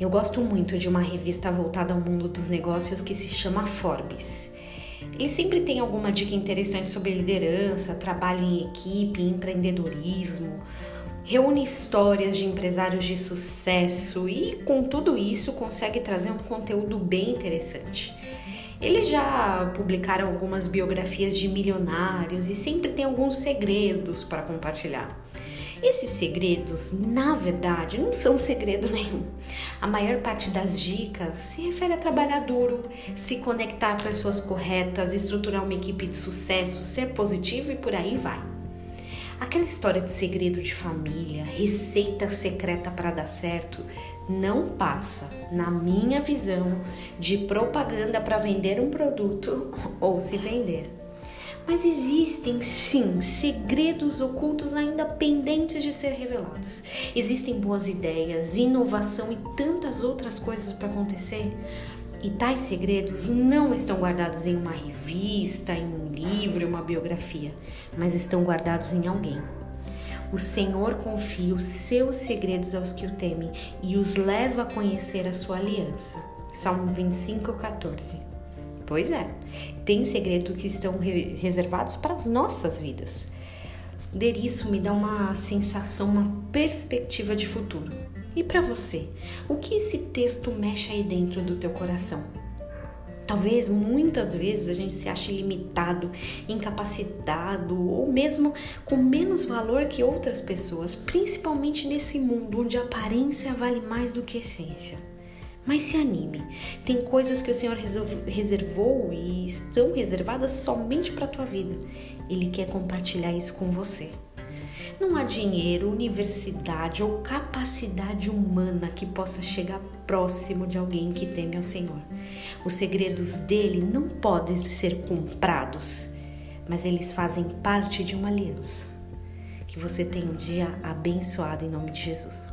Eu gosto muito de uma revista voltada ao mundo dos negócios que se chama Forbes. Ele sempre tem alguma dica interessante sobre liderança, trabalho em equipe, empreendedorismo. Reúne histórias de empresários de sucesso e, com tudo isso, consegue trazer um conteúdo bem interessante. Eles já publicaram algumas biografias de milionários e sempre tem alguns segredos para compartilhar. Esses segredos, na verdade, não são segredo nenhum. A maior parte das dicas se refere a trabalhar duro, se conectar a pessoas corretas, estruturar uma equipe de sucesso, ser positivo e por aí vai. Aquela história de segredo de família, receita secreta para dar certo, não passa, na minha visão, de propaganda para vender um produto ou se vender. Mas existem sim segredos ocultos ainda pendentes de ser revelados. Existem boas ideias, inovação e tantas outras coisas para acontecer. E tais segredos não estão guardados em uma revista, em um livro, em uma biografia, mas estão guardados em alguém. O Senhor confia os seus segredos aos que o temem e os leva a conhecer a sua aliança. Salmo 25, 14. Pois é, tem segredos que estão reservados para as nossas vidas. Ler isso me dá uma sensação, uma perspectiva de futuro. E para você, o que esse texto mexe aí dentro do teu coração? Talvez muitas vezes a gente se ache limitado, incapacitado ou mesmo com menos valor que outras pessoas, principalmente nesse mundo onde a aparência vale mais do que a essência. Mas se anime, tem coisas que o Senhor reservou e estão reservadas somente para a tua vida. Ele quer compartilhar isso com você. Não há dinheiro, universidade ou capacidade humana que possa chegar próximo de alguém que teme ao Senhor. Os segredos dele não podem ser comprados, mas eles fazem parte de uma aliança. Que você tenha um dia abençoado em nome de Jesus.